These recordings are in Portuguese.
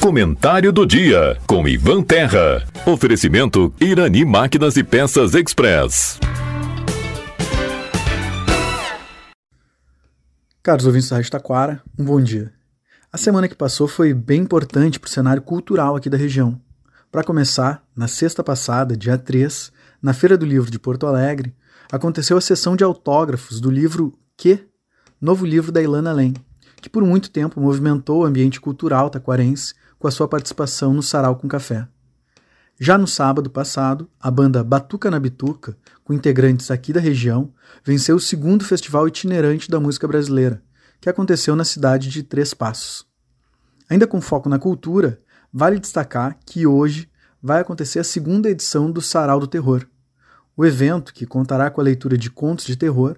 Comentário do dia com Ivan Terra. Oferecimento Irani Máquinas e Peças Express. Caros ouvintes da Rádio Taquara, um bom dia. A semana que passou foi bem importante para o cenário cultural aqui da região. Para começar, na sexta passada, dia 3, na Feira do Livro de Porto Alegre, aconteceu a sessão de autógrafos do livro Que? Novo livro da Ilana Len, que por muito tempo movimentou o ambiente cultural taquarense com a sua participação no Sarau com Café. Já no sábado passado, a banda Batuca na Bituca, com integrantes aqui da região, venceu o segundo festival itinerante da música brasileira, que aconteceu na cidade de Três Passos. Ainda com foco na cultura, vale destacar que hoje vai acontecer a segunda edição do Sarau do Terror. O evento, que contará com a leitura de contos de terror,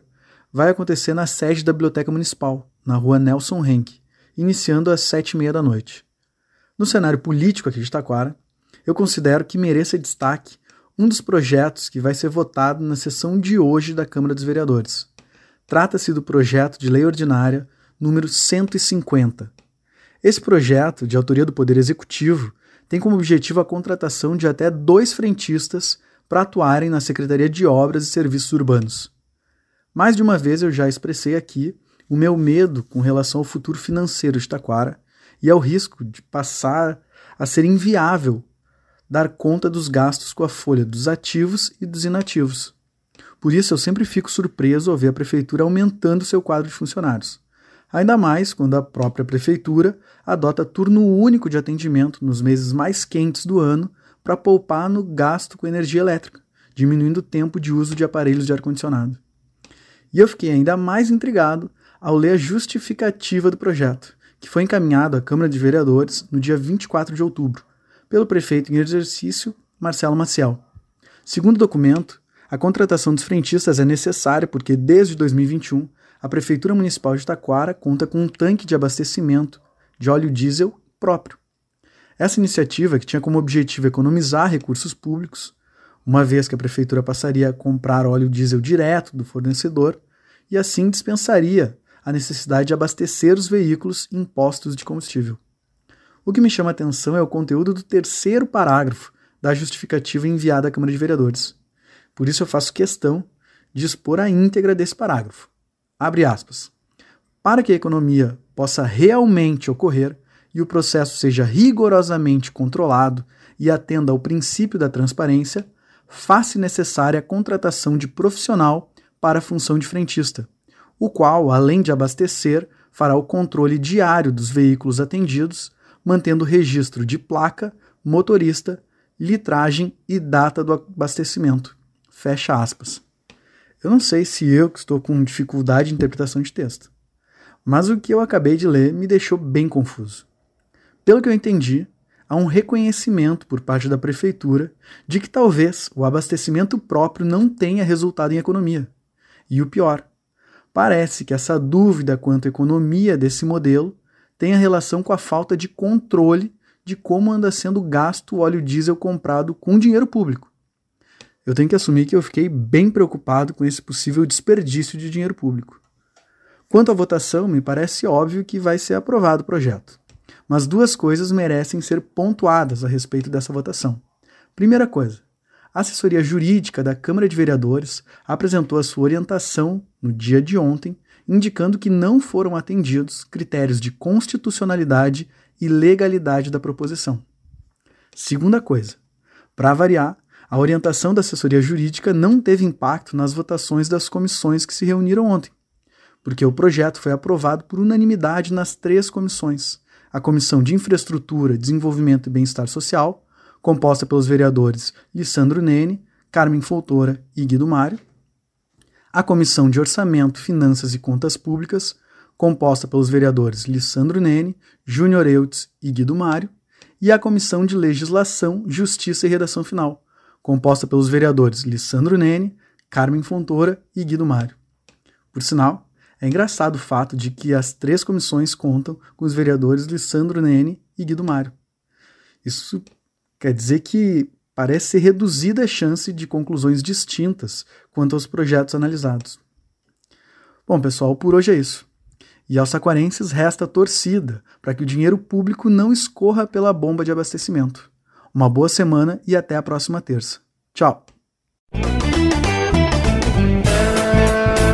vai acontecer na sede da Biblioteca Municipal, na rua Nelson Henke, iniciando às sete e meia da noite. No cenário político aqui de Taquara, eu considero que mereça destaque um dos projetos que vai ser votado na sessão de hoje da Câmara dos Vereadores. Trata-se do projeto de lei ordinária número 150. Esse projeto, de autoria do Poder Executivo, tem como objetivo a contratação de até dois frentistas para atuarem na Secretaria de Obras e Serviços Urbanos. Mais de uma vez eu já expressei aqui o meu medo com relação ao futuro financeiro de Taquara e ao risco de passar a ser inviável dar conta dos gastos com a folha dos ativos e dos inativos. Por isso eu sempre fico surpreso ao ver a prefeitura aumentando seu quadro de funcionários ainda mais quando a própria prefeitura adota turno único de atendimento nos meses mais quentes do ano para poupar no gasto com energia elétrica, diminuindo o tempo de uso de aparelhos de ar-condicionado. E eu fiquei ainda mais intrigado ao ler a justificativa do projeto, que foi encaminhado à Câmara de Vereadores no dia 24 de outubro, pelo prefeito em exercício, Marcelo Maciel. Segundo o documento, a contratação dos frentistas é necessária porque, desde 2021, a Prefeitura Municipal de Taquara conta com um tanque de abastecimento de óleo diesel próprio. Essa iniciativa, que tinha como objetivo economizar recursos públicos, uma vez que a Prefeitura passaria a comprar óleo diesel direto do fornecedor e assim dispensaria a necessidade de abastecer os veículos em postos de combustível. O que me chama a atenção é o conteúdo do terceiro parágrafo da justificativa enviada à Câmara de Vereadores. Por isso eu faço questão de expor a íntegra desse parágrafo. Abre aspas. Para que a economia possa realmente ocorrer e o processo seja rigorosamente controlado e atenda ao princípio da transparência, faz-se necessária a contratação de profissional para a função de frentista, o qual, além de abastecer, fará o controle diário dos veículos atendidos, mantendo registro de placa, motorista, litragem e data do abastecimento. Fecha aspas. Eu não sei se eu que estou com dificuldade de interpretação de texto, mas o que eu acabei de ler me deixou bem confuso. Pelo que eu entendi, há um reconhecimento por parte da prefeitura de que talvez o abastecimento próprio não tenha resultado em economia. E o pior, parece que essa dúvida quanto à economia desse modelo tem a relação com a falta de controle de como anda sendo gasto o óleo diesel comprado com dinheiro público eu tenho que assumir que eu fiquei bem preocupado com esse possível desperdício de dinheiro público. Quanto à votação, me parece óbvio que vai ser aprovado o projeto. Mas duas coisas merecem ser pontuadas a respeito dessa votação. Primeira coisa, a assessoria jurídica da Câmara de Vereadores apresentou a sua orientação no dia de ontem, indicando que não foram atendidos critérios de constitucionalidade e legalidade da proposição. Segunda coisa, para variar, a orientação da assessoria jurídica não teve impacto nas votações das comissões que se reuniram ontem, porque o projeto foi aprovado por unanimidade nas três comissões: a Comissão de Infraestrutura, Desenvolvimento e Bem-Estar Social, composta pelos vereadores Lissandro Nene, Carmen Foltora e Guido Mário, a Comissão de Orçamento, Finanças e Contas Públicas, composta pelos vereadores Lissandro Nene, Júnior Eutz e Guido Mário, e a Comissão de Legislação, Justiça e Redação Final, composta pelos vereadores Lissandro Nene, Carmen Fontoura e Guido Mário. Por sinal, é engraçado o fato de que as três comissões contam com os vereadores Lissandro Nene e Guido Mário. Isso quer dizer que parece ser reduzida a chance de conclusões distintas quanto aos projetos analisados. Bom, pessoal, por hoje é isso. E aos saquarenses resta torcida para que o dinheiro público não escorra pela bomba de abastecimento. Uma boa semana e até a próxima terça. Tchau!